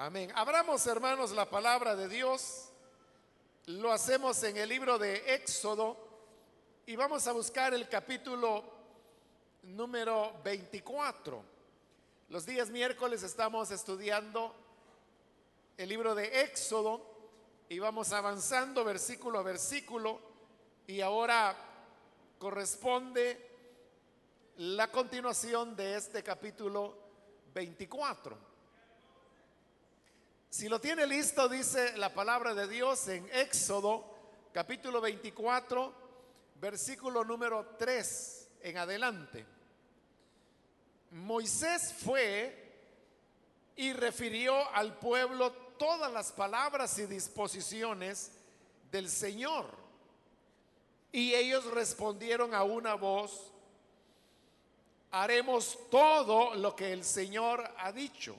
Amén. Abramos, hermanos, la palabra de Dios. Lo hacemos en el libro de Éxodo y vamos a buscar el capítulo número 24. Los días miércoles estamos estudiando el libro de Éxodo y vamos avanzando versículo a versículo y ahora corresponde la continuación de este capítulo 24. Si lo tiene listo, dice la palabra de Dios en Éxodo capítulo 24, versículo número 3 en adelante. Moisés fue y refirió al pueblo todas las palabras y disposiciones del Señor. Y ellos respondieron a una voz, haremos todo lo que el Señor ha dicho.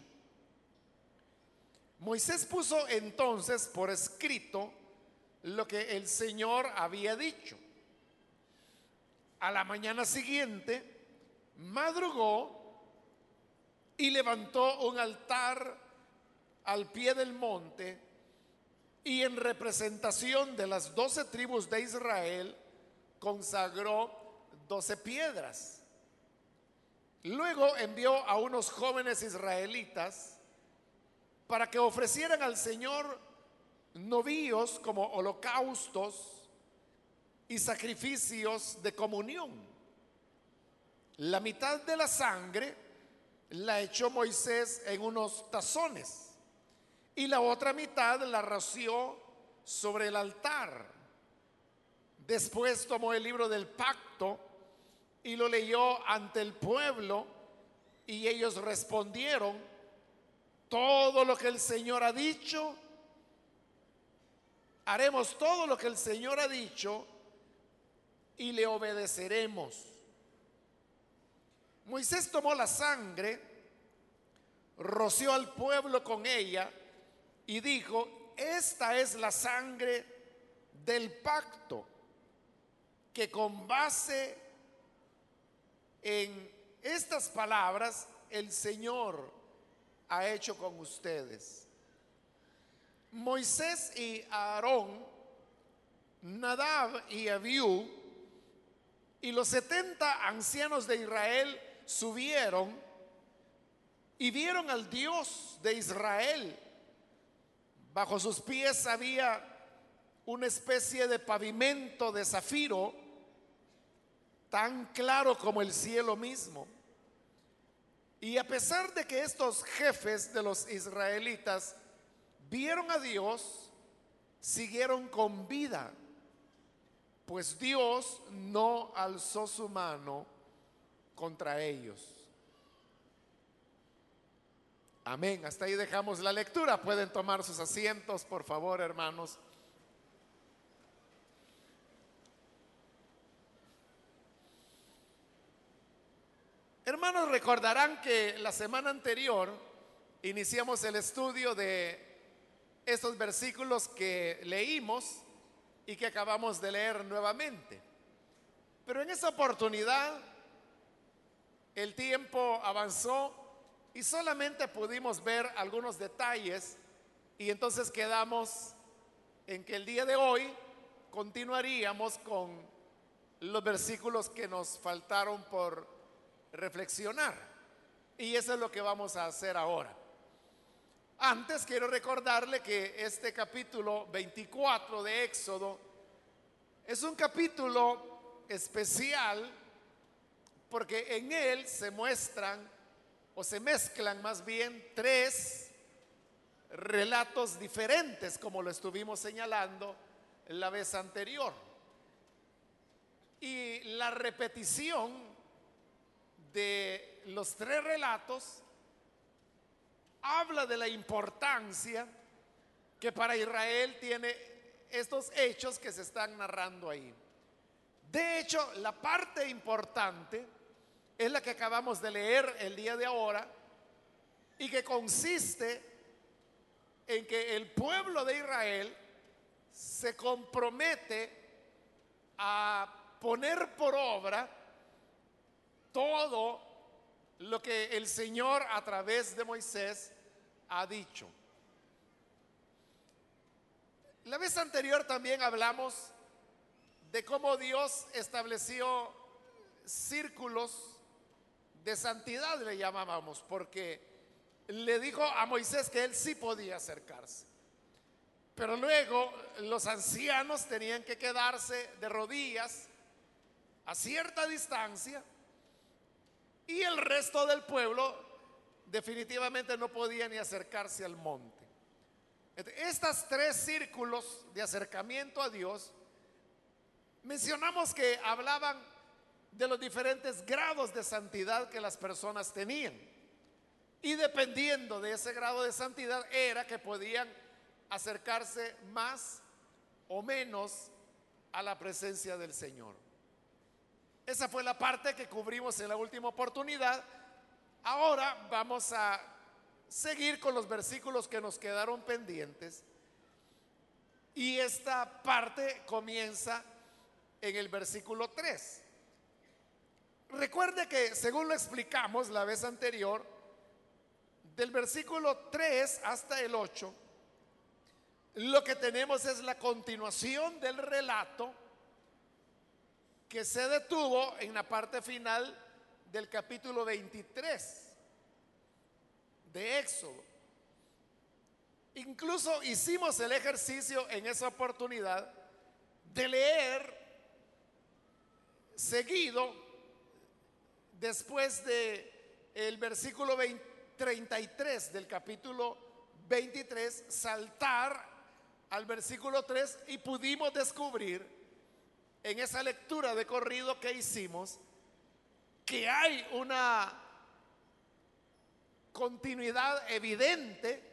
Moisés puso entonces por escrito lo que el Señor había dicho. A la mañana siguiente, madrugó y levantó un altar al pie del monte y en representación de las doce tribus de Israel consagró doce piedras. Luego envió a unos jóvenes israelitas para que ofrecieran al Señor novíos como holocaustos y sacrificios de comunión. La mitad de la sangre la echó Moisés en unos tazones y la otra mitad la roció sobre el altar. Después tomó el libro del pacto y lo leyó ante el pueblo y ellos respondieron, todo lo que el Señor ha dicho, haremos todo lo que el Señor ha dicho y le obedeceremos. Moisés tomó la sangre, roció al pueblo con ella y dijo, esta es la sangre del pacto que con base en estas palabras el Señor ha hecho con ustedes. Moisés y Aarón, Nadab y Abiú y los setenta ancianos de Israel subieron y vieron al Dios de Israel. Bajo sus pies había una especie de pavimento de zafiro tan claro como el cielo mismo. Y a pesar de que estos jefes de los israelitas vieron a Dios, siguieron con vida, pues Dios no alzó su mano contra ellos. Amén. Hasta ahí dejamos la lectura. Pueden tomar sus asientos, por favor, hermanos. Hermanos, recordarán que la semana anterior iniciamos el estudio de estos versículos que leímos y que acabamos de leer nuevamente. Pero en esa oportunidad el tiempo avanzó y solamente pudimos ver algunos detalles y entonces quedamos en que el día de hoy continuaríamos con los versículos que nos faltaron por reflexionar. Y eso es lo que vamos a hacer ahora. Antes quiero recordarle que este capítulo 24 de Éxodo es un capítulo especial porque en él se muestran o se mezclan más bien tres relatos diferentes como lo estuvimos señalando la vez anterior. Y la repetición de los tres relatos habla de la importancia que para Israel tiene estos hechos que se están narrando ahí. De hecho, la parte importante es la que acabamos de leer el día de ahora y que consiste en que el pueblo de Israel se compromete a poner por obra todo lo que el Señor a través de Moisés ha dicho. La vez anterior también hablamos de cómo Dios estableció círculos de santidad, le llamábamos, porque le dijo a Moisés que él sí podía acercarse. Pero luego los ancianos tenían que quedarse de rodillas a cierta distancia y el resto del pueblo definitivamente no podía ni acercarse al monte. Estas tres círculos de acercamiento a Dios, mencionamos que hablaban de los diferentes grados de santidad que las personas tenían. Y dependiendo de ese grado de santidad era que podían acercarse más o menos a la presencia del Señor. Esa fue la parte que cubrimos en la última oportunidad. Ahora vamos a seguir con los versículos que nos quedaron pendientes. Y esta parte comienza en el versículo 3. Recuerde que según lo explicamos la vez anterior, del versículo 3 hasta el 8, lo que tenemos es la continuación del relato que se detuvo en la parte final del capítulo 23 de Éxodo. Incluso hicimos el ejercicio en esa oportunidad de leer seguido después de el versículo 33 del capítulo 23 saltar al versículo 3 y pudimos descubrir en esa lectura de corrido que hicimos que hay una continuidad evidente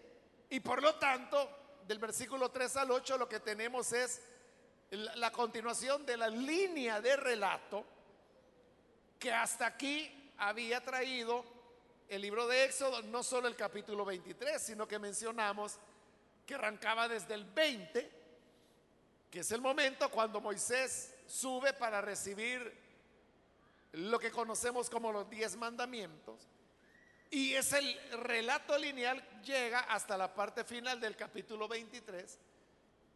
y por lo tanto del versículo 3 al 8 lo que tenemos es la continuación de la línea de relato que hasta aquí había traído el libro de Éxodo, no solo el capítulo 23, sino que mencionamos que arrancaba desde el 20, que es el momento cuando Moisés sube para recibir lo que conocemos como los diez mandamientos. Y es el relato lineal llega hasta la parte final del capítulo 23,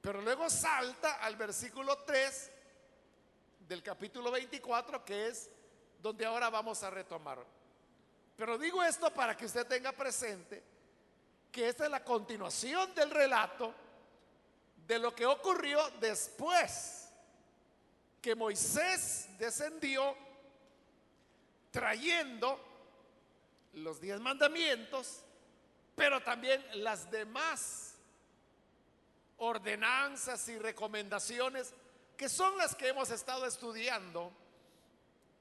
pero luego salta al versículo 3 del capítulo 24, que es donde ahora vamos a retomar. Pero digo esto para que usted tenga presente que esta es la continuación del relato de lo que ocurrió después que Moisés descendió trayendo los diez mandamientos, pero también las demás ordenanzas y recomendaciones que son las que hemos estado estudiando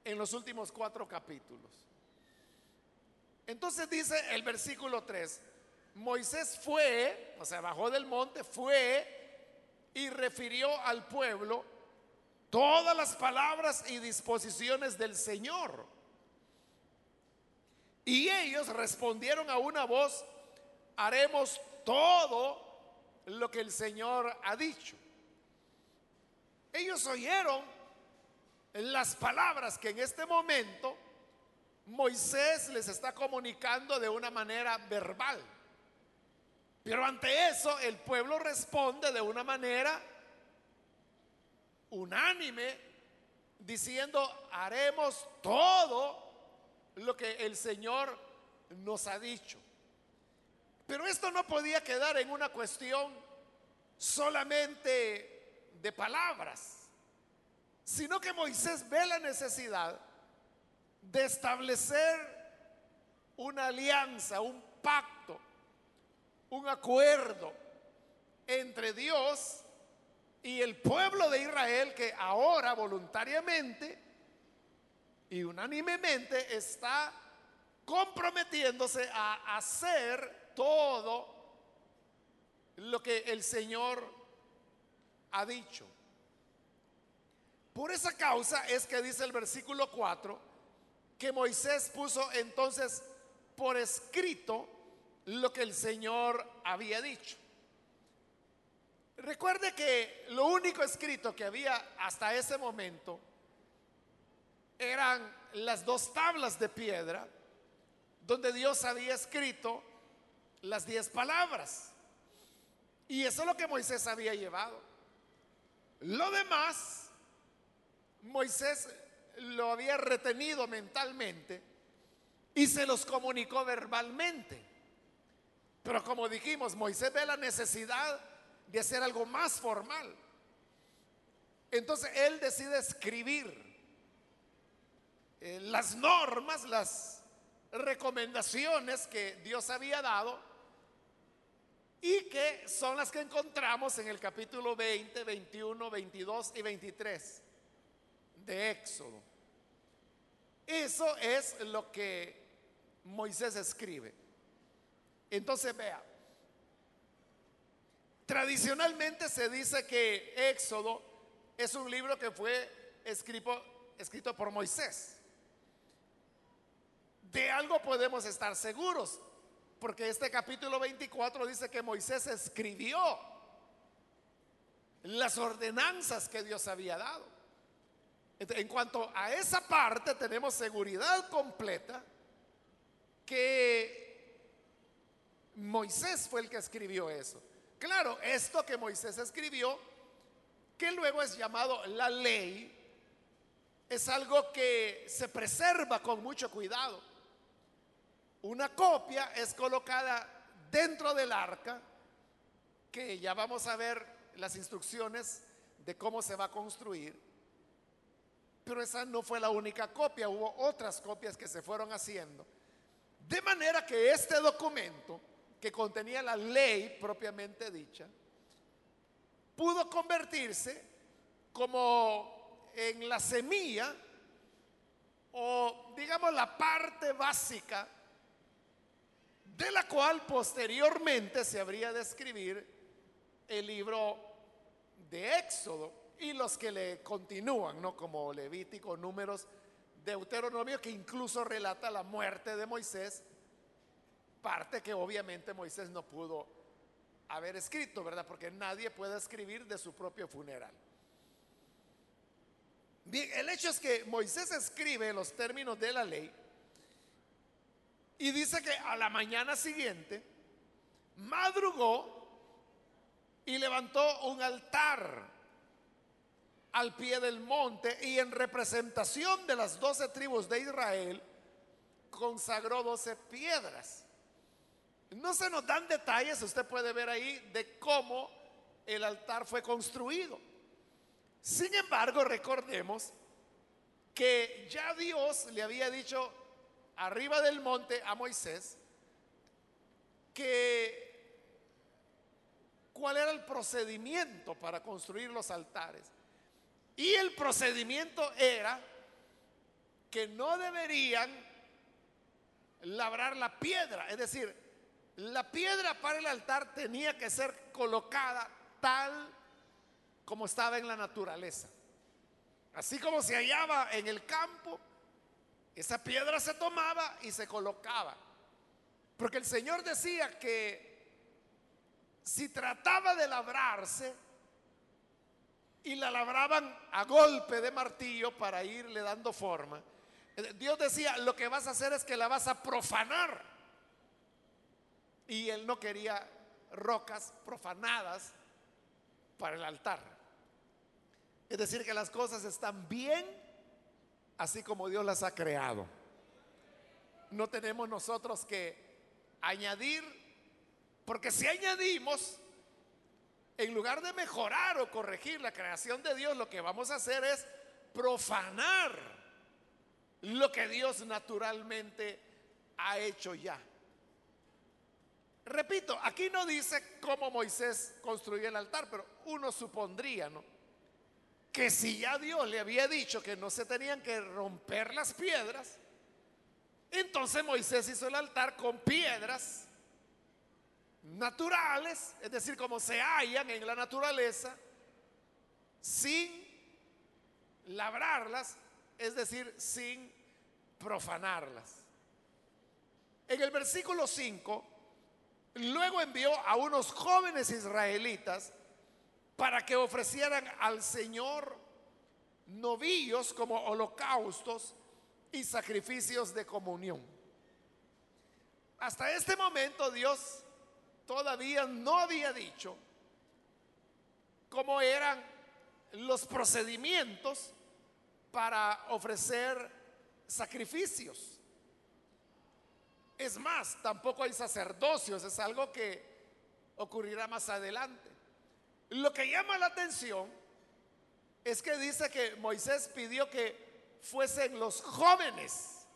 en los últimos cuatro capítulos. Entonces dice el versículo 3, Moisés fue, o sea, bajó del monte, fue y refirió al pueblo todas las palabras y disposiciones del Señor. Y ellos respondieron a una voz, haremos todo lo que el Señor ha dicho. Ellos oyeron las palabras que en este momento Moisés les está comunicando de una manera verbal. Pero ante eso el pueblo responde de una manera unánime diciendo, haremos todo lo que el Señor nos ha dicho. Pero esto no podía quedar en una cuestión solamente de palabras, sino que Moisés ve la necesidad de establecer una alianza, un pacto, un acuerdo entre Dios y el pueblo de Israel que ahora voluntariamente y unánimemente está comprometiéndose a hacer todo lo que el Señor ha dicho. Por esa causa es que dice el versículo 4 que Moisés puso entonces por escrito lo que el Señor había dicho. Recuerde que lo único escrito que había hasta ese momento eran las dos tablas de piedra donde Dios había escrito las diez palabras. Y eso es lo que Moisés había llevado. Lo demás, Moisés lo había retenido mentalmente y se los comunicó verbalmente. Pero como dijimos, Moisés ve la necesidad de hacer algo más formal. Entonces él decide escribir eh, las normas, las recomendaciones que Dios había dado y que son las que encontramos en el capítulo 20, 21, 22 y 23 de Éxodo. Eso es lo que Moisés escribe. Entonces vea, tradicionalmente se dice que Éxodo es un libro que fue escrito, escrito por Moisés. De algo podemos estar seguros, porque este capítulo 24 dice que Moisés escribió las ordenanzas que Dios había dado. En cuanto a esa parte, tenemos seguridad completa que Moisés fue el que escribió eso. Claro, esto que Moisés escribió que luego es llamado la ley, es algo que se preserva con mucho cuidado. Una copia es colocada dentro del arca, que ya vamos a ver las instrucciones de cómo se va a construir. Pero esa no fue la única copia, hubo otras copias que se fueron haciendo. De manera que este documento, que contenía la ley propiamente dicha, pudo convertirse como en la semilla o digamos la parte básica de la cual posteriormente se habría de escribir el libro de Éxodo y los que le continúan, ¿no? Como Levítico, Números, Deuteronomio, que incluso relata la muerte de Moisés, parte que obviamente Moisés no pudo haber escrito, ¿verdad? Porque nadie puede escribir de su propio funeral. Bien, el hecho es que Moisés escribe los términos de la ley y dice que a la mañana siguiente madrugó y levantó un altar al pie del monte y en representación de las doce tribus de Israel consagró doce piedras no se nos dan detalles, usted puede ver ahí, de cómo el altar fue construido. Sin embargo, recordemos que ya Dios le había dicho arriba del monte a Moisés que cuál era el procedimiento para construir los altares. Y el procedimiento era que no deberían labrar la piedra, es decir, la piedra para el altar tenía que ser colocada tal como estaba en la naturaleza. Así como se hallaba en el campo, esa piedra se tomaba y se colocaba. Porque el Señor decía que si trataba de labrarse y la labraban a golpe de martillo para irle dando forma, eh, Dios decía, lo que vas a hacer es que la vas a profanar. Y él no quería rocas profanadas para el altar. Es decir, que las cosas están bien así como Dios las ha creado. No tenemos nosotros que añadir, porque si añadimos, en lugar de mejorar o corregir la creación de Dios, lo que vamos a hacer es profanar lo que Dios naturalmente ha hecho ya. Repito, aquí no dice cómo Moisés construyó el altar, pero uno supondría, ¿no? Que si ya Dios le había dicho que no se tenían que romper las piedras, entonces Moisés hizo el altar con piedras naturales, es decir, como se hallan en la naturaleza, sin labrarlas, es decir, sin profanarlas. En el versículo 5 Luego envió a unos jóvenes israelitas para que ofrecieran al Señor novillos como holocaustos y sacrificios de comunión. Hasta este momento Dios todavía no había dicho cómo eran los procedimientos para ofrecer sacrificios. Es más, tampoco hay sacerdocios, es algo que ocurrirá más adelante. Lo que llama la atención es que dice que Moisés pidió que fuesen los jóvenes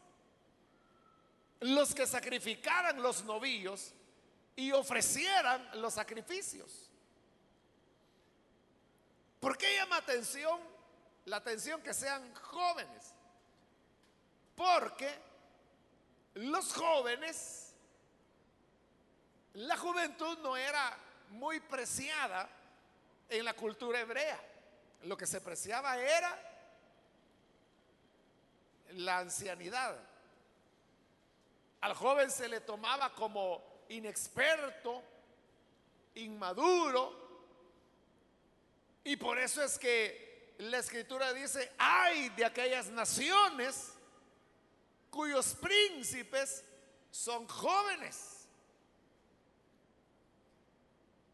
los que sacrificaran los novillos y ofrecieran los sacrificios. ¿Por qué llama atención la atención que sean jóvenes? Porque los jóvenes, la juventud no era muy preciada en la cultura hebrea. Lo que se preciaba era la ancianidad. Al joven se le tomaba como inexperto, inmaduro, y por eso es que la escritura dice, ay de aquellas naciones cuyos príncipes son jóvenes.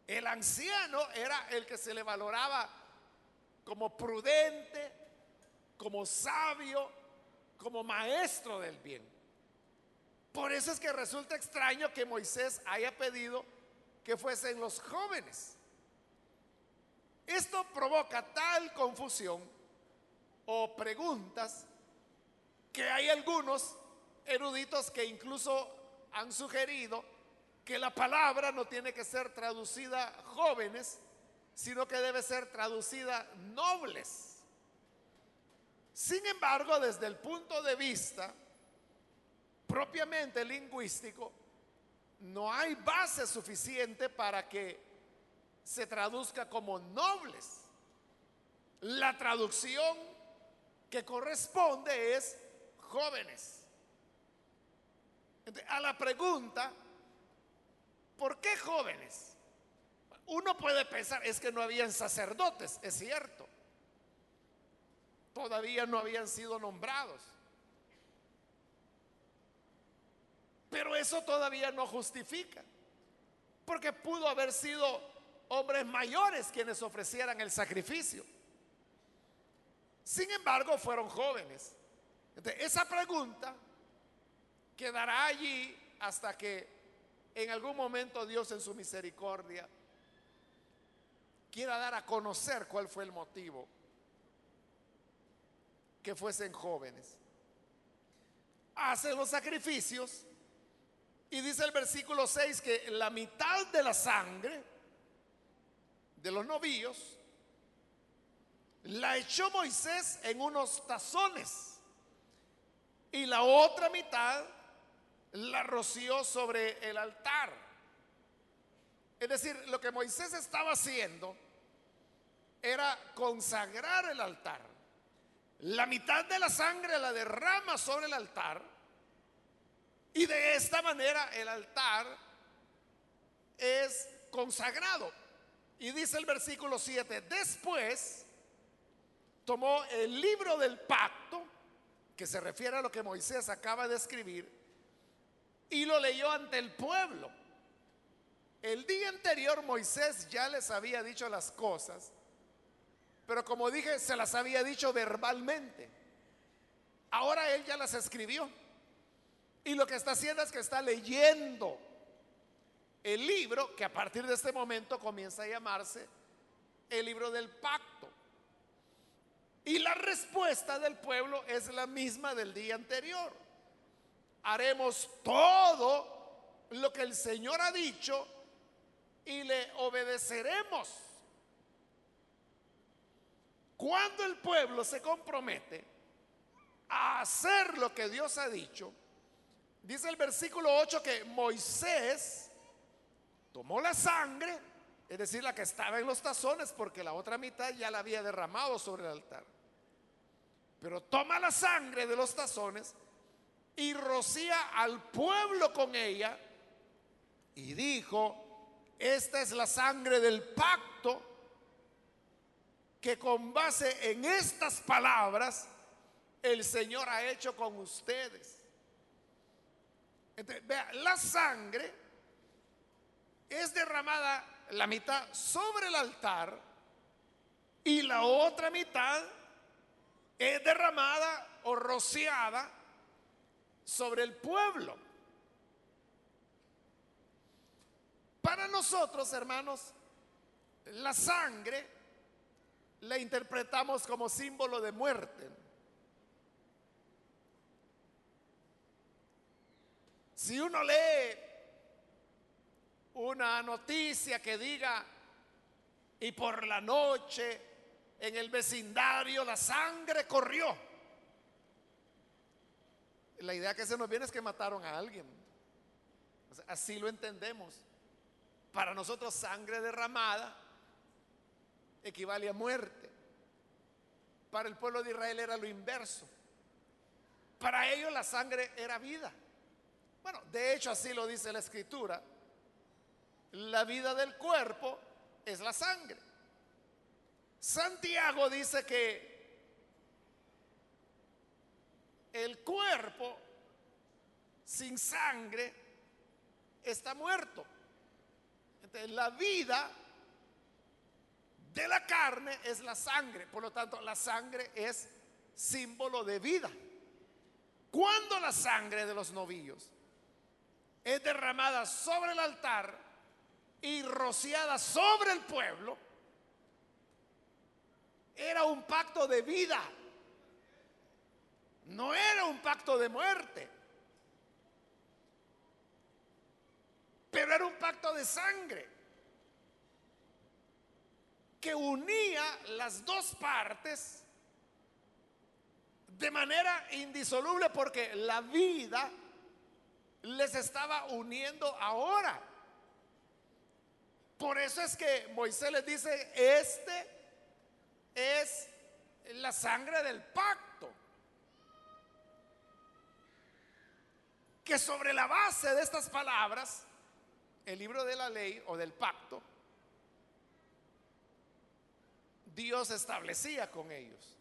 El anciano era el que se le valoraba como prudente, como sabio, como maestro del bien. Por eso es que resulta extraño que Moisés haya pedido que fuesen los jóvenes. Esto provoca tal confusión o preguntas que hay algunos eruditos que incluso han sugerido que la palabra no tiene que ser traducida jóvenes, sino que debe ser traducida nobles. Sin embargo, desde el punto de vista propiamente lingüístico, no hay base suficiente para que se traduzca como nobles. La traducción que corresponde es jóvenes. a la pregunta, ¿por qué jóvenes? Uno puede pensar, es que no habían sacerdotes, es cierto. Todavía no habían sido nombrados. Pero eso todavía no justifica. Porque pudo haber sido hombres mayores quienes ofrecieran el sacrificio. Sin embargo, fueron jóvenes esa pregunta quedará allí hasta que en algún momento Dios en su misericordia quiera dar a conocer cuál fue el motivo que fuesen jóvenes. Hacen los sacrificios y dice el versículo 6 que la mitad de la sangre de los novillos la echó Moisés en unos tazones y la otra mitad la roció sobre el altar. Es decir, lo que Moisés estaba haciendo era consagrar el altar. La mitad de la sangre la derrama sobre el altar y de esta manera el altar es consagrado. Y dice el versículo 7, después tomó el libro del pacto que se refiere a lo que Moisés acaba de escribir, y lo leyó ante el pueblo. El día anterior Moisés ya les había dicho las cosas, pero como dije, se las había dicho verbalmente. Ahora él ya las escribió. Y lo que está haciendo es que está leyendo el libro que a partir de este momento comienza a llamarse el libro del pacto. Y la respuesta del pueblo es la misma del día anterior. Haremos todo lo que el Señor ha dicho y le obedeceremos. Cuando el pueblo se compromete a hacer lo que Dios ha dicho, dice el versículo 8 que Moisés tomó la sangre es decir, la que estaba en los tazones, porque la otra mitad ya la había derramado sobre el altar. Pero toma la sangre de los tazones y rocía al pueblo con ella y dijo, esta es la sangre del pacto que con base en estas palabras el Señor ha hecho con ustedes. Vea, la sangre es derramada la mitad sobre el altar y la otra mitad es derramada o rociada sobre el pueblo. Para nosotros, hermanos, la sangre la interpretamos como símbolo de muerte. Si uno lee una noticia que diga, y por la noche en el vecindario la sangre corrió, la idea que se nos viene es que mataron a alguien. así lo entendemos. Para nosotros sangre derramada equivale a muerte. Para el pueblo de Israel era lo inverso. Para ellos la sangre era vida. Bueno, de hecho así lo dice la escritura. La vida del cuerpo es la sangre. Santiago dice que el cuerpo sin sangre está muerto. Entonces, la vida de la carne es la sangre. Por lo tanto, la sangre es símbolo de vida. Cuando la sangre de los novillos es derramada sobre el altar y rociada sobre el pueblo, era un pacto de vida, no era un pacto de muerte, pero era un pacto de sangre que unía las dos partes de manera indisoluble porque la vida les estaba uniendo ahora. Por eso es que Moisés les dice, este es la sangre del pacto. Que sobre la base de estas palabras, el libro de la ley o del pacto, Dios establecía con ellos.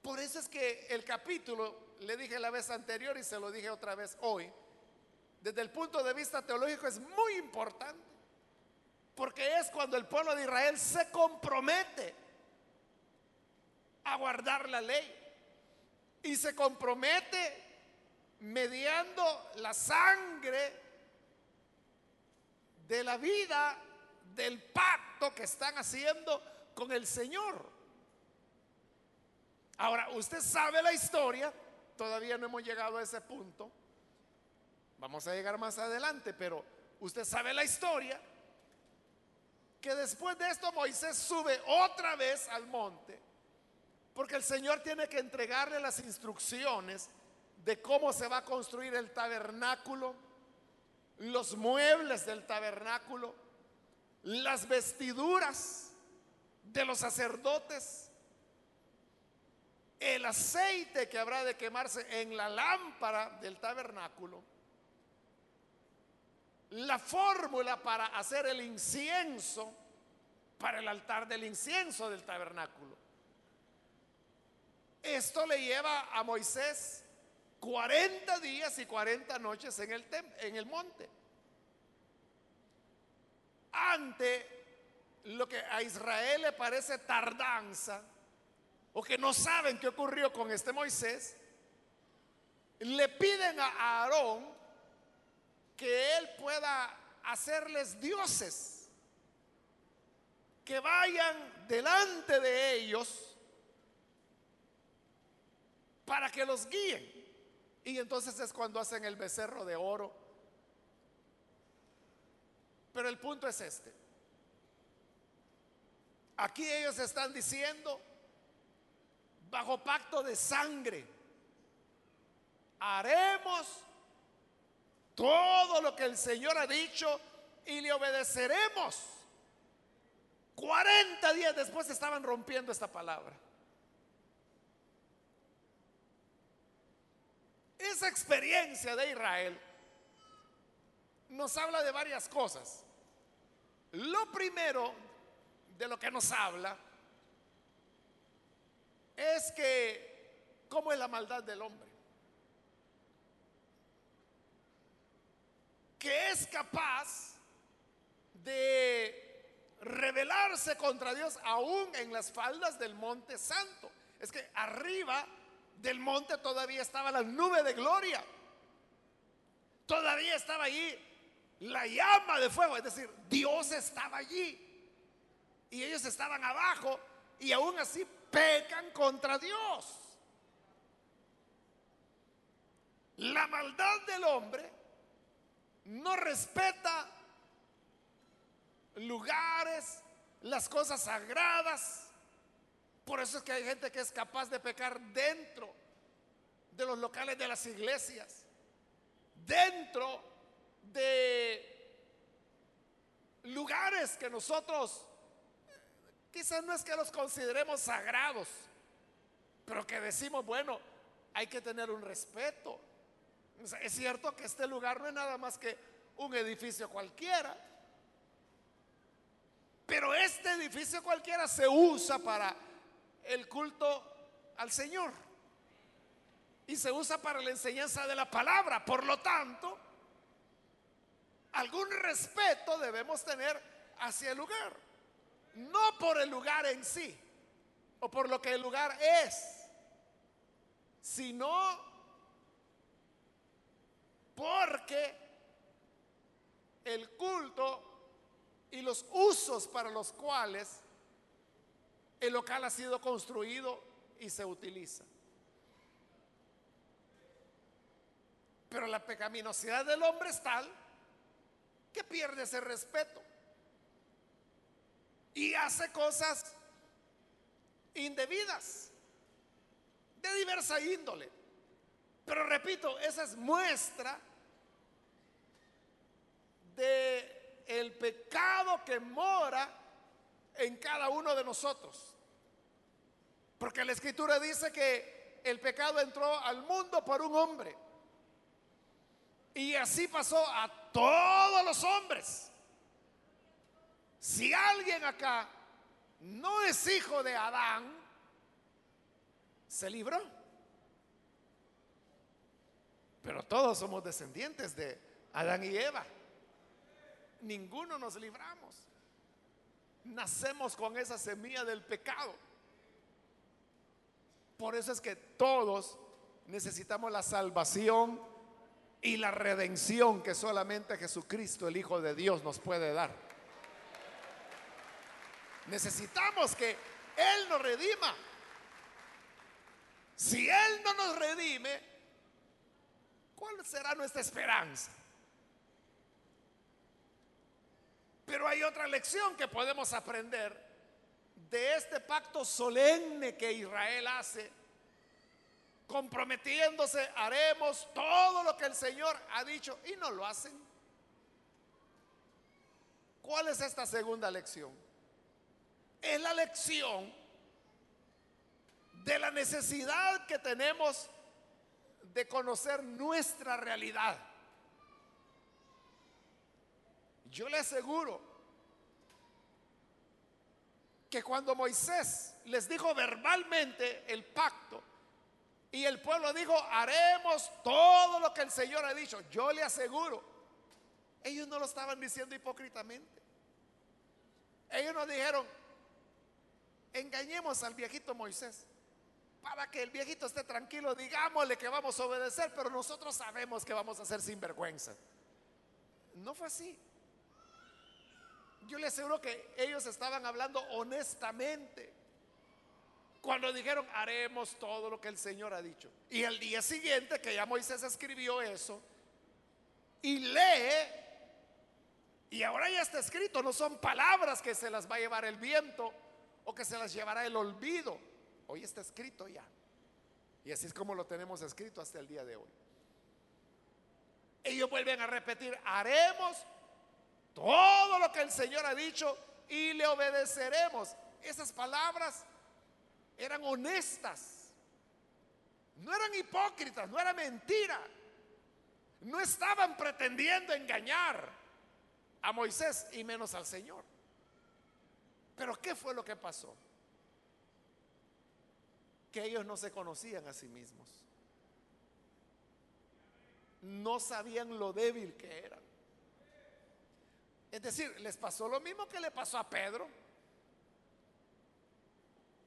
Por eso es que el capítulo le dije la vez anterior y se lo dije otra vez hoy, desde el punto de vista teológico es muy importante, porque es cuando el pueblo de Israel se compromete a guardar la ley y se compromete mediando la sangre de la vida del pacto que están haciendo con el Señor. Ahora, usted sabe la historia Todavía no hemos llegado a ese punto. Vamos a llegar más adelante, pero usted sabe la historia. Que después de esto Moisés sube otra vez al monte. Porque el Señor tiene que entregarle las instrucciones de cómo se va a construir el tabernáculo, los muebles del tabernáculo, las vestiduras de los sacerdotes, el aceite que habrá de quemarse en la lámpara del tabernáculo, la fórmula para hacer el incienso para el altar del incienso del tabernáculo. Esto le lleva a Moisés 40 días y 40 noches en el, en el monte. Ante lo que a Israel le parece tardanza, o que no saben qué ocurrió con este Moisés, le piden a Aarón que él pueda hacerles dioses, que vayan delante de ellos para que los guíen. Y entonces es cuando hacen el becerro de oro. Pero el punto es este. Aquí ellos están diciendo, bajo pacto de sangre. Haremos todo lo que el Señor ha dicho y le obedeceremos. 40 días después estaban rompiendo esta palabra. Esa experiencia de Israel nos habla de varias cosas. Lo primero de lo que nos habla es que, ¿cómo es la maldad del hombre? Que es capaz de rebelarse contra Dios aún en las faldas del monte santo. Es que arriba del monte todavía estaba la nube de gloria. Todavía estaba allí la llama de fuego. Es decir, Dios estaba allí. Y ellos estaban abajo y aún así pecan contra Dios. La maldad del hombre no respeta lugares, las cosas sagradas. Por eso es que hay gente que es capaz de pecar dentro de los locales de las iglesias, dentro de lugares que nosotros quizás no es que los consideremos sagrados, pero que decimos, bueno, hay que tener un respeto. Es cierto que este lugar no es nada más que un edificio cualquiera. Pero este edificio cualquiera se usa para el culto al Señor. Y se usa para la enseñanza de la palabra. Por lo tanto, algún respeto debemos tener hacia el lugar. No por el lugar en sí o por lo que el lugar es, sino porque el culto y los usos para los cuales el local ha sido construido y se utiliza. Pero la pecaminosidad del hombre es tal que pierde ese respeto y hace cosas indebidas de diversa índole. Pero repito, esa es muestra de el pecado que mora en cada uno de nosotros. Porque la escritura dice que el pecado entró al mundo por un hombre. Y así pasó a todos los hombres. Si alguien acá no es hijo de Adán, se libró. Pero todos somos descendientes de Adán y Eva ninguno nos libramos. Nacemos con esa semilla del pecado. Por eso es que todos necesitamos la salvación y la redención que solamente Jesucristo, el Hijo de Dios, nos puede dar. Necesitamos que Él nos redima. Si Él no nos redime, ¿cuál será nuestra esperanza? Pero hay otra lección que podemos aprender de este pacto solemne que Israel hace, comprometiéndose, haremos todo lo que el Señor ha dicho y no lo hacen. ¿Cuál es esta segunda lección? Es la lección de la necesidad que tenemos de conocer nuestra realidad. Yo le aseguro que cuando Moisés les dijo verbalmente el pacto y el pueblo dijo, haremos todo lo que el Señor ha dicho, yo le aseguro, ellos no lo estaban diciendo hipócritamente. Ellos no dijeron, engañemos al viejito Moisés para que el viejito esté tranquilo, digámosle que vamos a obedecer, pero nosotros sabemos que vamos a ser sinvergüenza. No fue así. Yo le aseguro que ellos estaban hablando honestamente cuando dijeron haremos todo lo que el Señor ha dicho. Y el día siguiente que ya Moisés escribió eso y lee, y ahora ya está escrito, no son palabras que se las va a llevar el viento o que se las llevará el olvido. Hoy está escrito ya. Y así es como lo tenemos escrito hasta el día de hoy. Ellos vuelven a repetir, haremos todo lo que el Señor ha dicho y le obedeceremos. Esas palabras eran honestas, no eran hipócritas, no era mentira. No estaban pretendiendo engañar a Moisés y menos al Señor. Pero ¿qué fue lo que pasó? Que ellos no se conocían a sí mismos. No sabían lo débil que eran Es decir, les pasó lo mismo que le pasó a Pedro.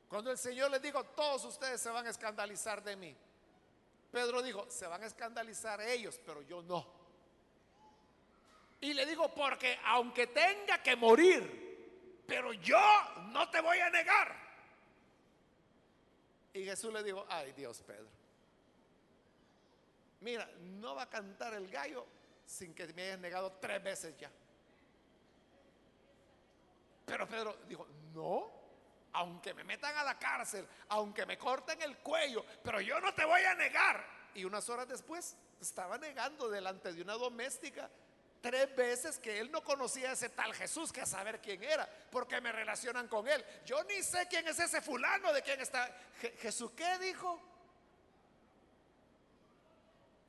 Cuando el Señor les dijo, todos ustedes se van a escandalizar de mí. Pedro dijo, se van a escandalizar ellos, pero yo no. Y le digo, porque aunque tenga que morir, pero yo no te voy a negar. Y Jesús le dijo, ay Dios, Pedro. Mira, no va a cantar el gallo sin que me hayas negado tres veces ya. Pero Pedro dijo, no, aunque me metan a la cárcel, aunque me corten el cuello, pero yo no te voy a negar. Y unas horas después estaba negando delante de una doméstica tres veces que él no conocía a ese tal Jesús, que a saber quién era, porque me relacionan con él. Yo ni sé quién es ese fulano, de quién está. Jesús, ¿qué dijo?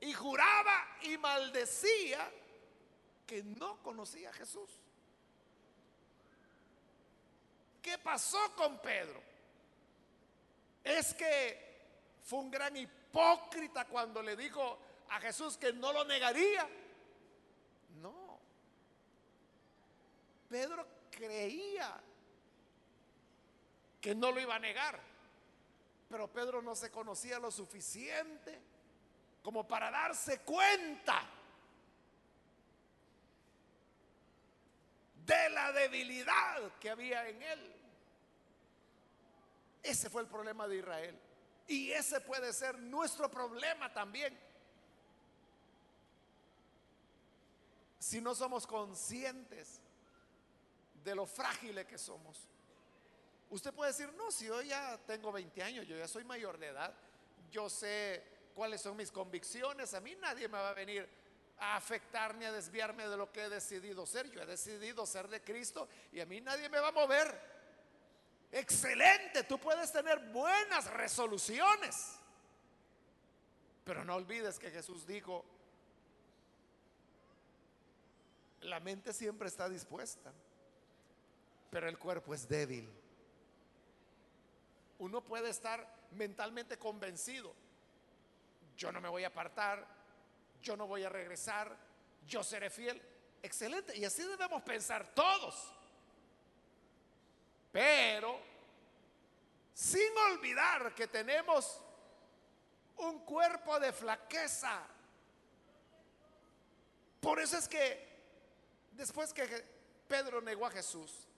Y juraba y maldecía que no conocía a Jesús. ¿Qué pasó con Pedro? Es que fue un gran hipócrita cuando le dijo a Jesús que no lo negaría. No. Pedro creía que no lo iba a negar. Pero Pedro no se conocía lo suficiente como para darse cuenta de la debilidad que había en él. Ese fue el problema de Israel. Y ese puede ser nuestro problema también. Si no somos conscientes de lo frágiles que somos. Usted puede decir, no, si yo ya tengo 20 años, yo ya soy mayor de edad, yo sé cuáles son mis convicciones, a mí nadie me va a venir a afectar ni a desviarme de lo que he decidido ser. Yo he decidido ser de Cristo y a mí nadie me va a mover. Excelente, tú puedes tener buenas resoluciones. Pero no olvides que Jesús dijo, la mente siempre está dispuesta, pero el cuerpo es débil. Uno puede estar mentalmente convencido, yo no me voy a apartar, yo no voy a regresar, yo seré fiel. Excelente, y así debemos pensar todos. Pero sin olvidar que tenemos un cuerpo de flaqueza. Por eso es que después que Pedro negó a Jesús,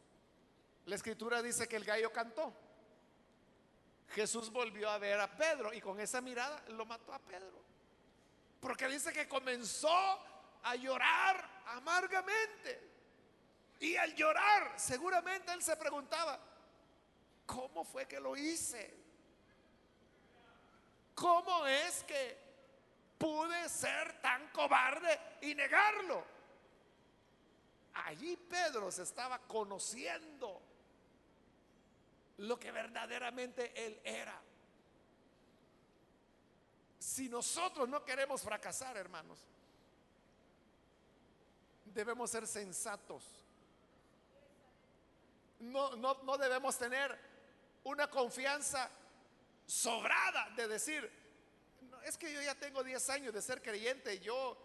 la escritura dice que el gallo cantó. Jesús volvió a ver a Pedro y con esa mirada lo mató a Pedro. Porque dice que comenzó a llorar amargamente. Y al llorar, seguramente él se preguntaba, ¿cómo fue que lo hice? ¿Cómo es que pude ser tan cobarde y negarlo? Allí Pedro se estaba conociendo lo que verdaderamente él era. Si nosotros no queremos fracasar, hermanos, debemos ser sensatos no, no, debemos tener una confianza sobrada de decir, es que yo ya tengo 10 años de ser creyente, yo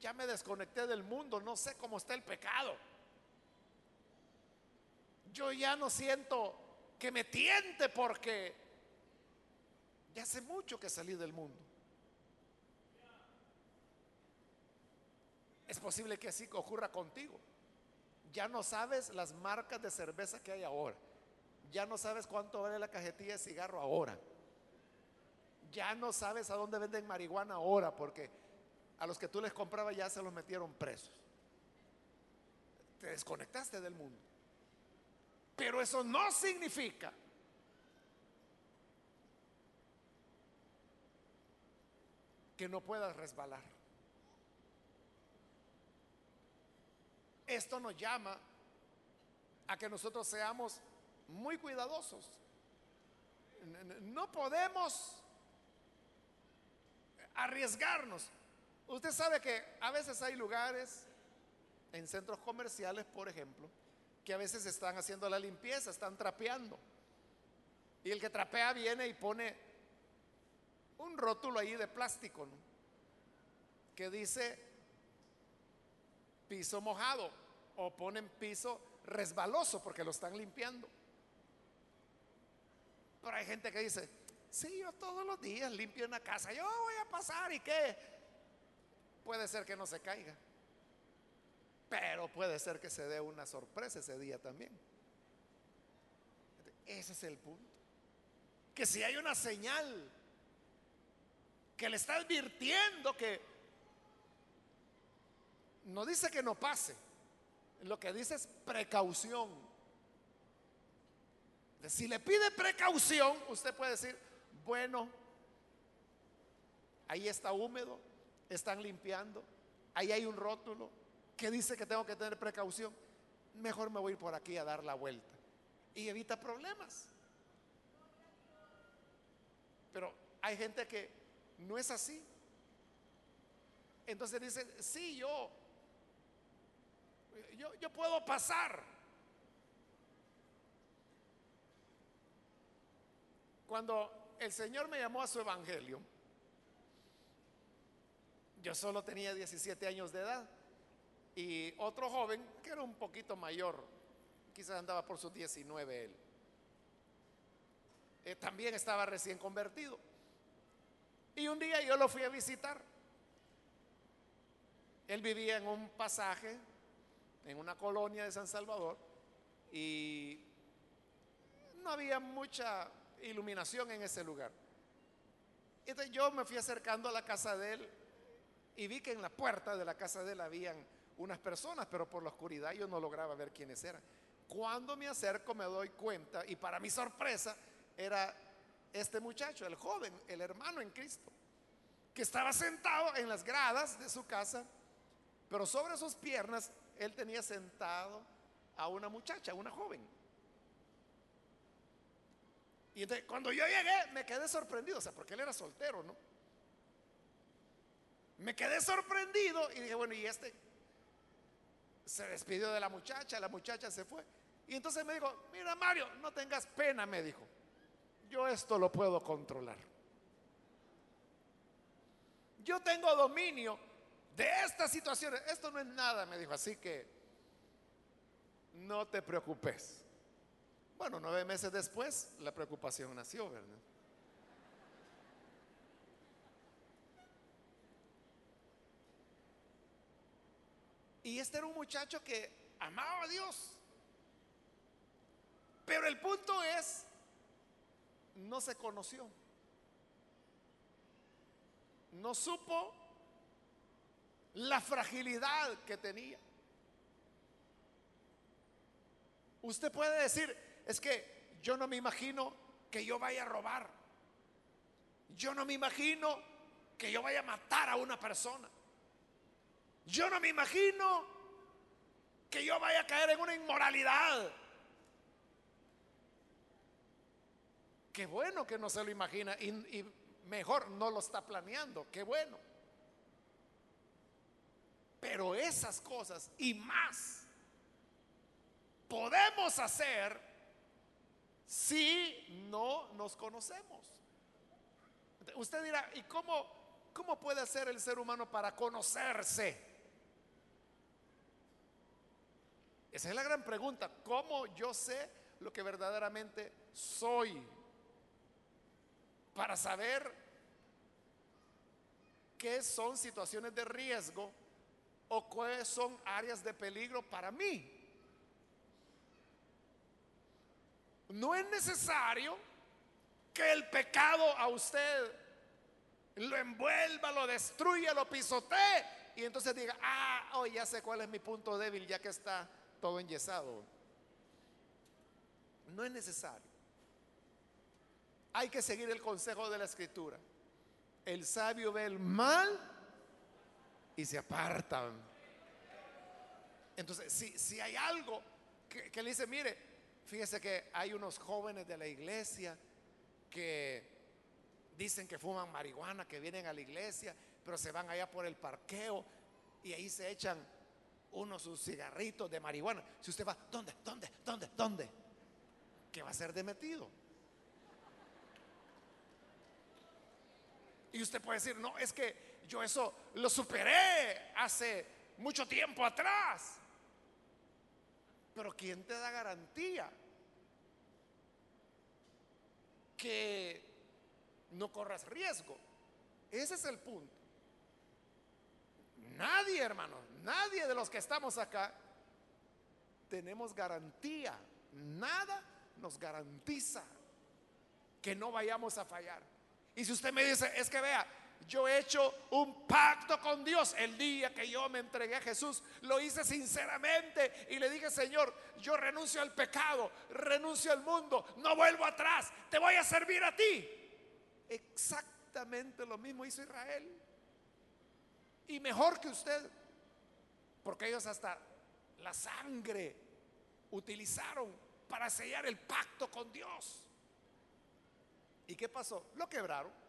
ya me desconecté del mundo, no sé cómo está el pecado. Yo ya no siento que me tiente porque ya hace mucho que salí del mundo. Es posible que así ocurra contigo. Ya no sabes las marcas de cerveza que hay ahora. Ya no sabes cuánto vale la cajetilla de cigarro ahora. Ya no sabes a dónde venden marihuana ahora porque a los que tú les comprabas ya se los metieron presos. Te desconectaste del mundo. Pero eso no significa que no puedas resbalar. Esto nos llama a que nosotros seamos muy cuidadosos. No podemos arriesgarnos. Usted sabe que a veces hay lugares en centros comerciales, por ejemplo, que a veces están haciendo la limpieza, están trapeando. Y el que trapea viene y pone un rótulo ahí de plástico, que dice piso mojado o ponen piso resbaloso porque lo están limpiando. Pero hay gente que dice, sí, yo todos los días limpio una casa, yo voy a pasar y qué. Puede ser que no se caiga, pero puede ser que se dé una sorpresa ese día también. Ese es el punto. Que si hay una señal que le está advirtiendo que no dice que no pase, lo que dice es precaución. Si le pide precaución, usted puede decir, bueno, ahí está húmedo, están limpiando, ahí hay un rótulo que dice que tengo que tener precaución, mejor me voy por aquí a dar la vuelta y evita problemas. Pero hay gente que no es así. Entonces dice, sí, yo, yo, yo puedo pasar. Cuando el Señor me llamó a su evangelio, yo solo tenía 17 años de edad y otro joven que era un poquito mayor, quizás andaba por sus 19 él, eh, también estaba recién convertido. Y un día yo lo fui a visitar. Él vivía en un pasaje, en una colonia de San Salvador, y no había mucha iluminación en ese lugar. Entonces yo me fui acercando a la casa de él y vi que en la puerta de la casa de él habían unas personas, pero por la oscuridad yo no lograba ver quiénes eran. Cuando me acerco me doy cuenta y para mi sorpresa era este muchacho, el joven, el hermano en Cristo, que estaba sentado en las gradas de su casa, pero sobre sus piernas él tenía sentado a una muchacha, una joven. Y entonces, cuando yo llegué, me quedé sorprendido, o sea, porque él era soltero, ¿no? Me quedé sorprendido y dije, bueno, ¿y este? Se despidió de la muchacha, la muchacha se fue. Y entonces me dijo, mira Mario, no tengas pena, me dijo. Yo esto lo puedo controlar. Yo tengo dominio de estas situaciones. Esto no es nada, me dijo. Así que no te preocupes. Bueno, nueve meses después la preocupación nació, ¿verdad? Y este era un muchacho que amaba a Dios. Pero el punto es, no se conoció. No supo la fragilidad que tenía. Usted puede decir, es que yo no me imagino que yo vaya a robar. Yo no me imagino que yo vaya a matar a una persona. Yo no me imagino que yo vaya a caer en una inmoralidad. Qué bueno que no se lo imagina y, mejor no lo está planeando. Qué bueno. Pero esas cosas y más podemos hacer si no nos conocemos. Usted dirá, ¿y cómo, cómo puede hacer el ser humano para conocerse? Esa es la gran pregunta. ¿Cómo yo sé lo que verdaderamente soy? Para saber qué son situaciones de riesgo o cuáles son áreas de peligro para mí. No es necesario que el pecado a usted lo envuelva, lo destruya, lo pisotee y entonces diga, ah, hoy ya sé cuál es mi punto débil ya que está todo enyesado. No es necesario. Hay que seguir el consejo de la escritura. El sabio ve el mal y se aparta. Entonces, si, si hay algo que, que le dice, mire, fíjese que hay unos jóvenes de la iglesia que dicen que fuman marihuana, que vienen a la iglesia, pero se van allá por el parqueo y ahí se echan uno sus cigarritos de marihuana. Si usted va, ¿dónde? ¿Dónde? ¿Dónde? ¿Dónde? Que va a ser demetido. Y usted puede decir, no, es que yo eso lo superé hace mucho tiempo atrás. Pero ¿quién te da garantía que no corras riesgo? Ese es el punto. Nadie, hermano, nadie de los que estamos acá tenemos garantía. Nada nos garantiza que no vayamos a fallar. Y si usted me dice, es que vea, yo he hecho un pacto con Dios el día que yo me entregué a Jesús. Lo hice sinceramente y le dije, Señor, yo renuncio al pecado, renuncio al mundo, no vuelvo atrás, te voy a servir a ti. Exactamente lo mismo hizo Israel. Y mejor que usted, porque ellos hasta la sangre utilizaron para sellar el pacto con Dios. ¿Y qué pasó? Lo quebraron.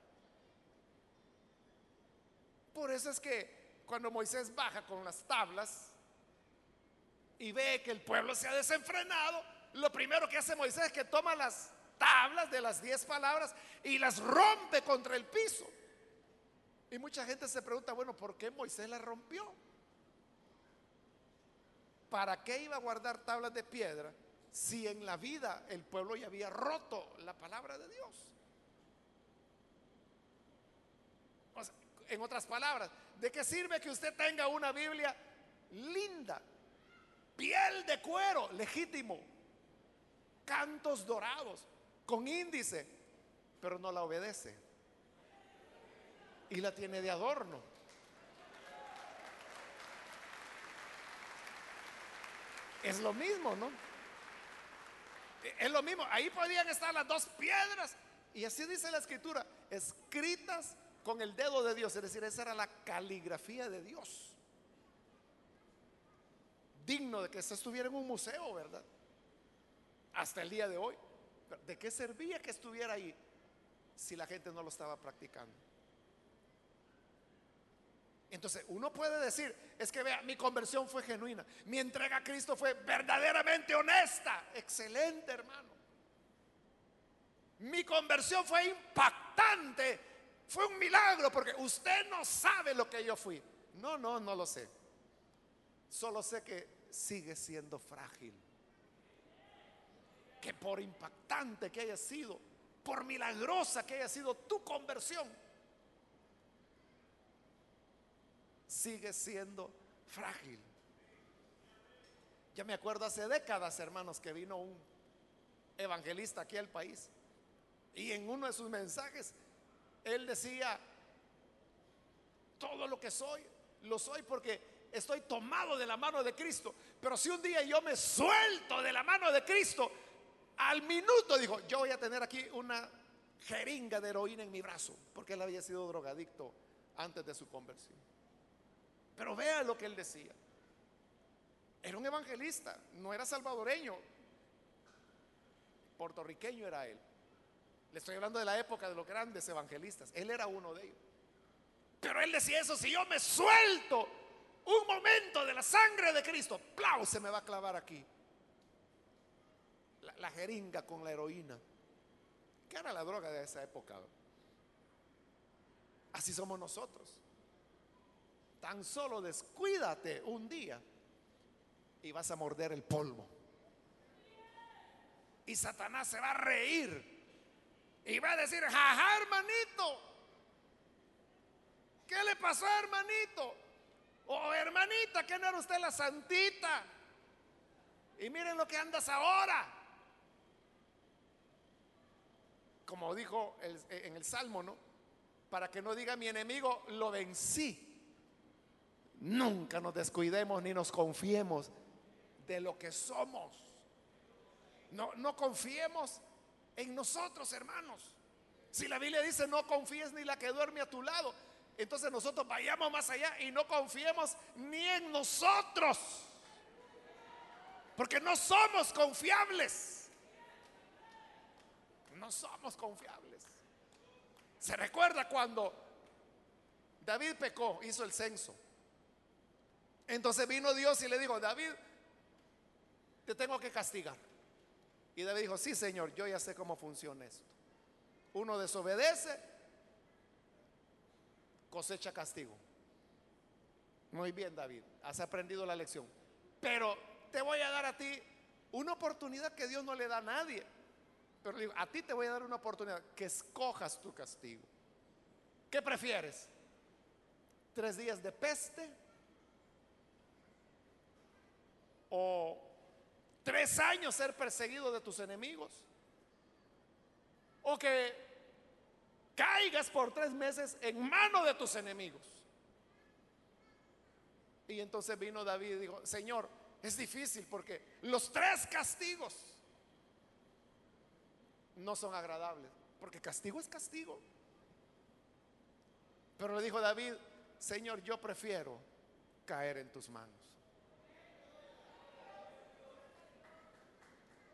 Por eso es que cuando Moisés baja con las tablas y ve que el pueblo se ha desenfrenado, lo primero que hace Moisés es que toma las tablas de las diez palabras y las rompe contra el piso. Y mucha gente se pregunta, bueno, ¿por qué Moisés las rompió? ¿Para qué iba a guardar tablas de piedra si en la vida el pueblo ya había roto la palabra de Dios? En otras palabras, ¿de qué sirve que usted tenga una Biblia linda, piel de cuero, legítimo, cantos dorados, con índice, pero no la obedece? Y la tiene de adorno. Es lo mismo, ¿no? Es lo mismo. Ahí podían estar las dos piedras. Y así dice la escritura, escritas con el dedo de Dios, es decir, esa era la caligrafía de Dios. Digno de que se estuviera en un museo, ¿verdad? Hasta el día de hoy. ¿De qué servía que estuviera ahí si la gente no lo estaba practicando? Entonces, uno puede decir, es que vea, mi conversión fue genuina, mi entrega a Cristo fue verdaderamente honesta. Excelente, hermano. Mi conversión fue impactante fue un milagro porque usted no sabe lo que yo fui. No, no, no lo sé. Solo sé que sigue siendo frágil. Que por impactante que haya sido, por milagrosa que haya sido tu conversión, sigue siendo frágil. Ya me acuerdo hace décadas, hermanos, que vino un evangelista aquí al país y en uno de sus mensajes él decía, todo lo que soy, lo soy porque estoy tomado de la mano de Cristo. Pero si un día yo me suelto de la mano de Cristo, al minuto dijo, yo voy a tener aquí una jeringa de heroína en mi brazo, porque él había sido drogadicto antes de su conversión. Pero vea lo que él decía. Era un evangelista, no era salvadoreño, puertorriqueño era él. Le estoy hablando de la época de los grandes evangelistas. Él era uno de ellos. Pero él decía eso, si yo me suelto un momento de la sangre de Cristo, ¡plau! Se me va a clavar aquí. La, jeringa con la heroína. ¿Qué era la droga de esa época? Así somos nosotros. Tan solo descuídate un día y vas a morder el polvo. Y Satanás se va a reír va a decir, jaja, hermanito. ¿Qué le pasó, hermanito? O hermanita, que no era usted la santita? Y miren lo que andas ahora. Como dijo en el Salmo, ¿no? Para que no diga mi enemigo, lo vencí. Nunca nos descuidemos ni nos confiemos de lo que somos. No, no confiemos en nosotros, hermanos. Si la Biblia dice no confíes ni la que duerme a tu lado, entonces nosotros vayamos más allá y no confiemos ni en nosotros. Porque no somos confiables. No somos confiables. Se recuerda cuando David pecó, hizo el censo. Entonces vino Dios y le dijo, David, te tengo que castigar. Y David dijo, sí Señor, yo ya sé cómo funciona esto. Uno desobedece, cosecha castigo. Muy bien, David, has aprendido la lección. Pero te voy a dar a ti una oportunidad que Dios no le da a nadie. Pero digo, a ti te voy a dar una oportunidad que escojas tu castigo. ¿Qué prefieres? ¿Tres días de peste? ¿O tres años ser perseguido de tus enemigos? ¿O que caigas por tres meses en mano de tus enemigos? Y entonces vino David y dijo, Señor, es difícil porque los tres castigos no son agradables, porque castigo es castigo. Pero le dijo David, Señor, yo prefiero caer en tus manos.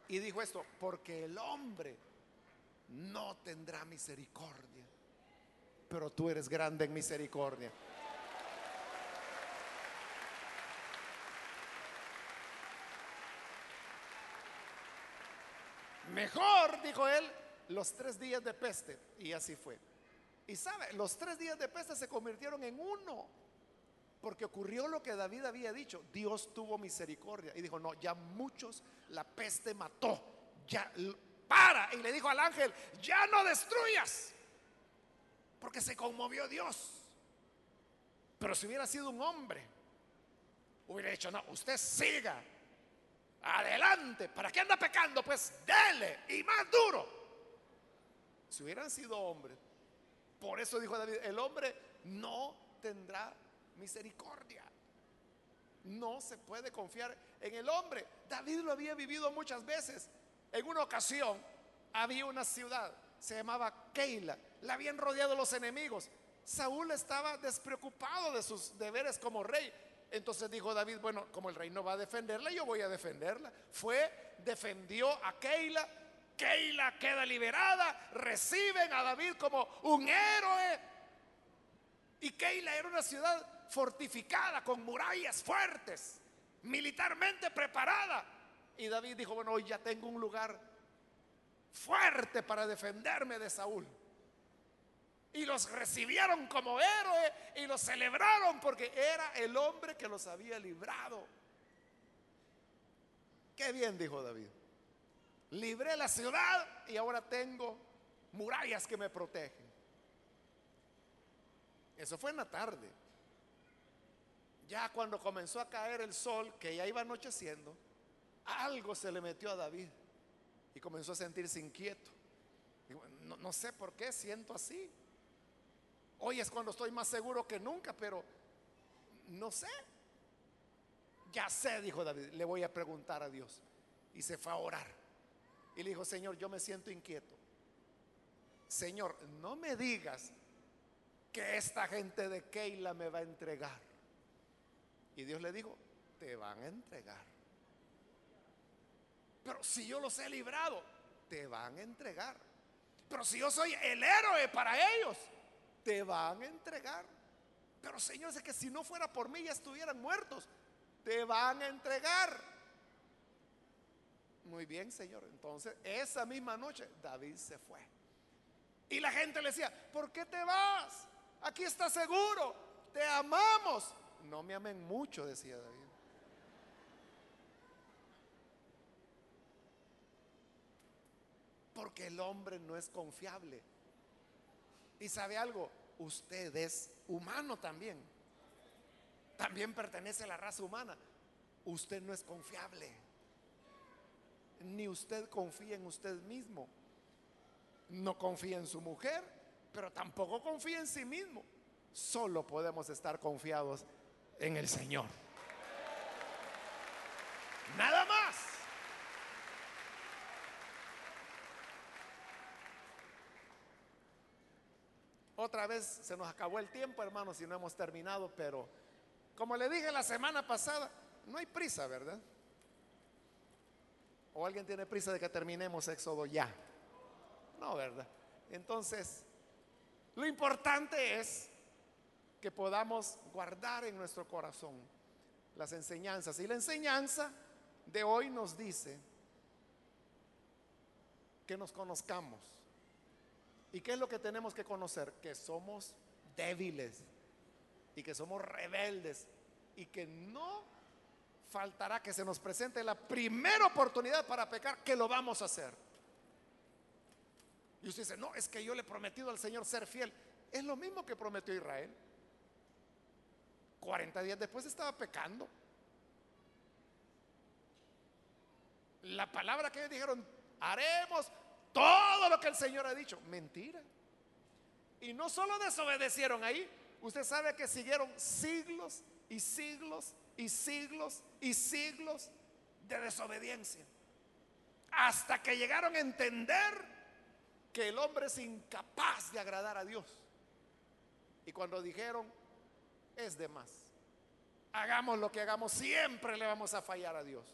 Y dijo esto, porque el hombre no tendrá misericordia, pero tú eres grande en misericordia. Mejor, dijo él, los tres días de peste. Y así fue. Y sabe, los tres días de peste se convirtieron en uno. Porque ocurrió lo que David había dicho. Dios tuvo misericordia. Y dijo, no, ya muchos la peste mató. Ya, para. Y le dijo al ángel, ya no destruyas. Porque se conmovió Dios. Pero si hubiera sido un hombre, hubiera dicho, no, usted siga Adelante. ¿Para qué anda pecando? Pues dele y más duro. Si hubieran sido hombres. Por eso dijo David, el hombre no tendrá misericordia. No se puede confiar en el hombre. David lo había vivido muchas veces. En una ocasión había una ciudad, se llamaba Keila. La habían rodeado los enemigos. Saúl estaba despreocupado de sus deberes como rey entonces dijo David, bueno, como el rey no va a defenderla, yo voy a defenderla. Fue, defendió a Keila. Keila queda liberada. Reciben a David como un héroe. Y Keila era una ciudad fortificada con murallas fuertes, militarmente preparada. Y David dijo, bueno, hoy ya tengo un lugar fuerte para defenderme de Saúl y los recibieron como héroe y los celebraron porque era el hombre que los había librado. Qué bien, dijo David. Libré la ciudad y ahora tengo murallas que me protegen. Eso fue en la tarde. Ya cuando comenzó a caer el sol, que ya iba anocheciendo, algo se le metió a David y comenzó a sentirse inquieto. no, sé por qué siento así. Hoy es cuando estoy más seguro que nunca, pero no sé. Ya sé, dijo David, le voy a preguntar a Dios. Y se fue a orar. Y le dijo, Señor, yo me siento inquieto. Señor, no me digas que esta gente de Keila me va a entregar. Y Dios le dijo, te van a entregar. Pero si yo los he librado, te van a entregar. Pero si yo soy el héroe para ellos, te van a entregar. Pero Señor, es que si no fuera por mí ya estuvieran muertos. Te van a entregar. Muy bien, Señor. Entonces, esa misma noche, David se fue. Y la gente le decía, ¿por qué te vas? Aquí está seguro. Te amamos. No me amen mucho, decía David. Porque el hombre no es confiable. Y sabe algo, usted es humano también. También pertenece a la raza humana. Usted no es confiable. Ni usted confía en usted mismo. No confía en su mujer, pero tampoco confía en sí mismo. Solo podemos estar confiados en el Señor. Nada más. Otra vez se nos acabó el tiempo, hermanos, y no hemos terminado, pero como le dije la semana pasada, no hay prisa, ¿verdad? ¿O alguien tiene prisa de que terminemos Éxodo ya? No, ¿verdad? Entonces, lo importante es que podamos guardar en nuestro corazón las enseñanzas. Y la enseñanza de hoy nos dice que nos conozcamos ¿Y qué es lo que tenemos que conocer? Que somos débiles y que somos rebeldes y que no faltará que se nos presente la primera oportunidad para pecar, que lo vamos a hacer. Y usted dice, no, es que yo le he prometido al Señor ser fiel. Es lo mismo que prometió Israel. 40 días después estaba pecando. La palabra que ellos dijeron, haremos todo lo que el Señor ha dicho. Mentira. Y no solo desobedecieron ahí, usted sabe que siguieron siglos y siglos y siglos y siglos de desobediencia. Hasta que llegaron a entender que el hombre es incapaz de agradar a Dios. Y cuando dijeron, es de más. Hagamos lo que hagamos, siempre le vamos a fallar a Dios.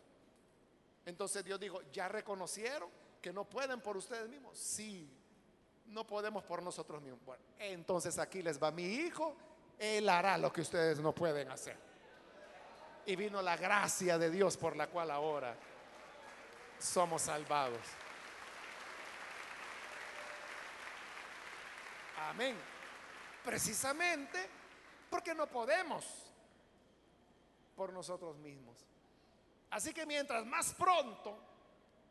Entonces Dios dijo, ¿ya reconocieron que no pueden por ustedes mismos? Sí, no podemos por nosotros mismos. Bueno, entonces aquí les va mi hijo, él hará lo que ustedes no pueden hacer. Y vino la gracia de Dios por la cual ahora somos salvados. Amén. Precisamente porque no podemos por nosotros mismos. Así que mientras más pronto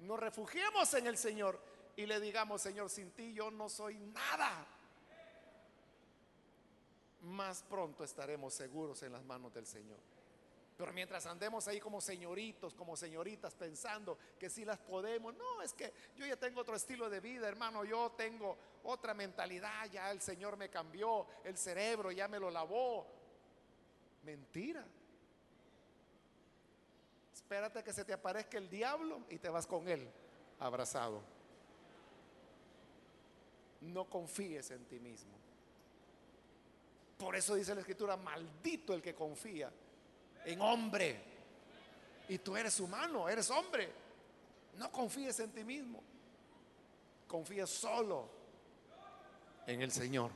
nos refugiemos en el Señor y le digamos, Señor, sin ti yo no soy nada, más pronto estaremos seguros en las manos del Señor. Pero mientras andemos ahí como señoritos, como señoritas, pensando que si las podemos, no, es que yo ya tengo otro estilo de vida, hermano, yo tengo otra mentalidad, ya el Señor me cambió, el cerebro ya me lo lavó. Mentira. Espérate que se te aparezca el diablo y te vas con él abrazado. No confíes en ti mismo. Por eso dice la escritura, maldito el que confía en hombre. Y tú eres humano, eres hombre. No confíes en ti mismo. Confía solo en el Señor.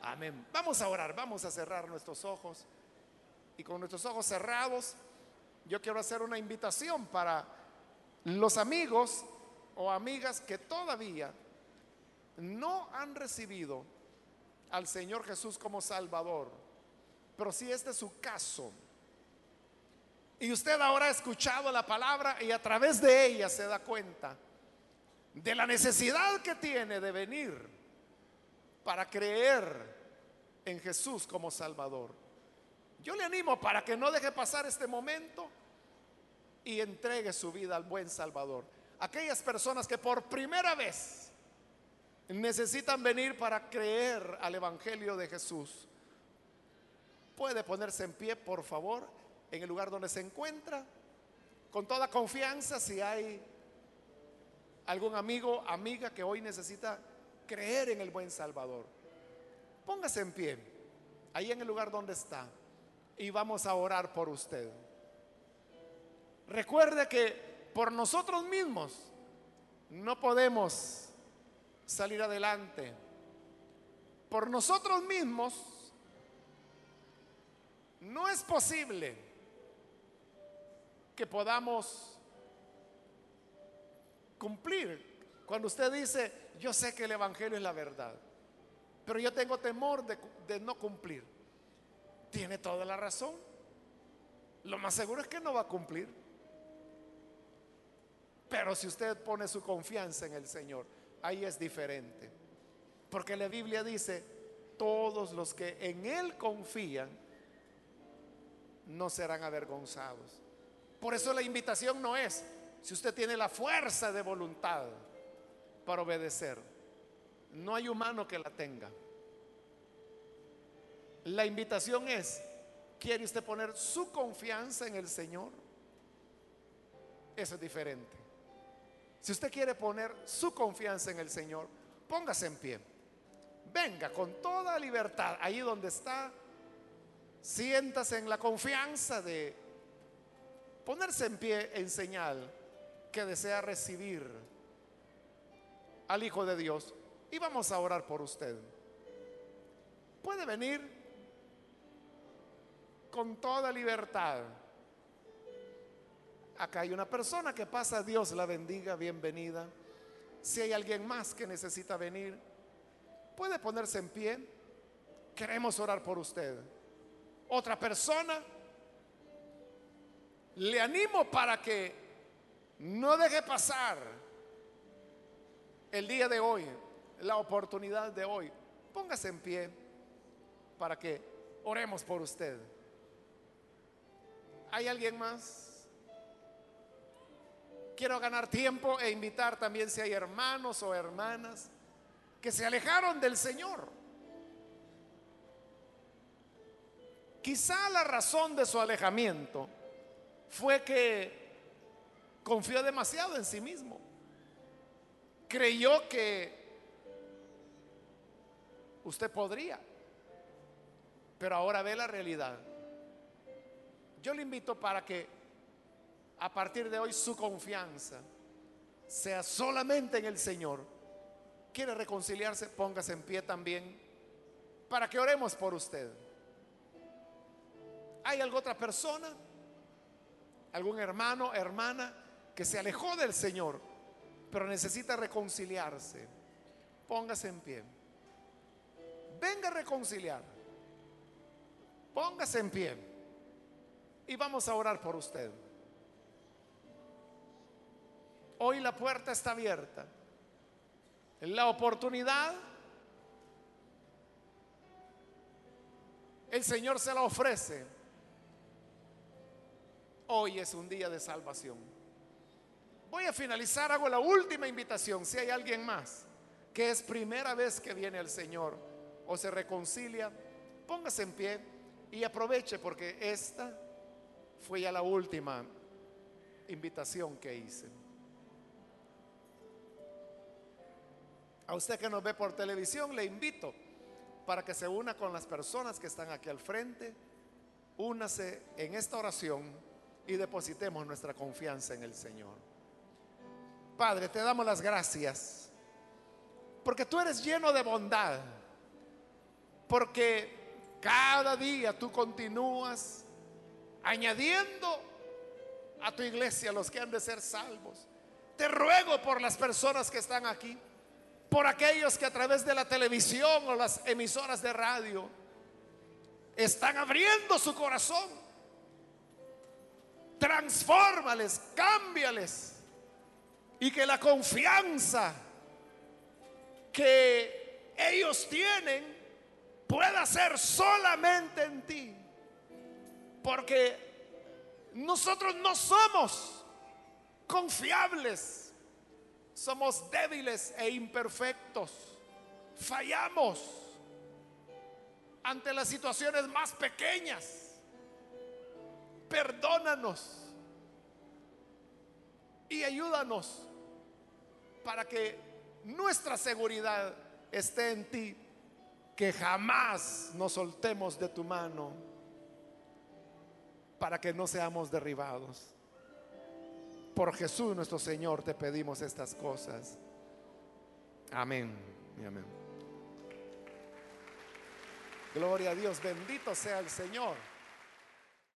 Amén. Vamos a orar, vamos a cerrar nuestros ojos. Y con nuestros ojos cerrados, yo quiero hacer una invitación para los amigos o amigas que todavía no han recibido al Señor Jesús como Salvador pero si este es su caso, y usted ahora ha escuchado la palabra y a través de ella se da cuenta de la necesidad que tiene de venir para creer en Jesús como Salvador. Yo le animo para que no deje pasar este momento y entregue su vida al buen Salvador. Aquellas personas que por primera vez necesitan venir para creer al Evangelio de Jesús Puede ponerse en pie, por favor, en el lugar donde se encuentra, con toda confianza si hay algún amigo, amiga que hoy necesita creer en el buen Salvador. Póngase en pie, ahí en el lugar donde está, y vamos a orar por usted. Recuerde que por nosotros mismos no podemos salir adelante. Por nosotros mismos no es posible que podamos cumplir. Cuando usted dice, yo sé que el Evangelio es la verdad, pero yo tengo temor de, no cumplir. Tiene toda la razón. Lo más seguro es que no va a cumplir. Pero si usted pone su confianza en el Señor, ahí es diferente. Porque la Biblia dice, todos los que en Él confían, no serán avergonzados. Por eso la invitación no es si usted tiene la fuerza de voluntad para obedecer. No hay humano que la tenga. La invitación es, ¿quiere usted poner su confianza en el Señor? Eso es diferente. Si usted quiere poner su confianza en el Señor, póngase en pie. Venga con toda libertad, ahí donde está, siéntase en la confianza de ponerse en pie en señal que desea recibir al Hijo de Dios. Y vamos a orar por usted. Puede venir con toda libertad. Acá hay una persona que pasa, Dios la bendiga, bienvenida. Si hay alguien más que necesita venir, puede ponerse en pie. Queremos orar por usted. otra persona, le animo para que no deje pasar el día de hoy, la oportunidad de hoy. Póngase en pie para que oremos por usted. ¿Hay alguien más? Quiero ganar tiempo e invitar también si hay hermanos o hermanas que se alejaron del Señor. Quizá la razón de su alejamiento fue que confió demasiado en sí mismo. Creyó que usted podría, pero ahora ve la realidad. Yo le invito para que a partir de hoy su confianza sea solamente en el Señor. ¿Quiere reconciliarse? Póngase en pie también para que oremos por usted. ¿Hay alguna otra persona? ¿Algún hermano, hermana que se alejó del Señor, pero necesita reconciliarse? Póngase en pie. Venga a reconciliar. Póngase en pie. Y vamos a orar por usted. Hoy la puerta está abierta. La oportunidad, el Señor se la ofrece. Hoy es un día de salvación. Voy a finalizar, hago la última invitación. Si hay alguien más que es primera vez que viene el Señor o se reconcilia, póngase en pie y aproveche porque esta fue ya la última invitación que hice. A usted que nos ve por televisión, le invito para que se una con las personas que están aquí al frente. Únase en esta oración y depositemos nuestra confianza en el Señor. Padre, te damos las gracias porque tú eres lleno de bondad, porque cada día tú continúas añadiendo a tu iglesia los que han de ser salvos. Te ruego por las personas que están aquí por aquellos que a través de la televisión o las emisoras de radio están abriendo su corazón. Transfórmales, cámbiales y que la confianza que ellos tienen pueda ser solamente en ti. Porque nosotros no somos confiables somos débiles e imperfectos. Fallamos ante las situaciones más pequeñas. Perdónanos y ayúdanos para que nuestra seguridad esté en ti, que jamás nos soltemos de tu mano para que no seamos derribados. Por Jesús nuestro Señor te pedimos estas cosas. Amén y amén. Gloria a Dios, bendito sea el Señor.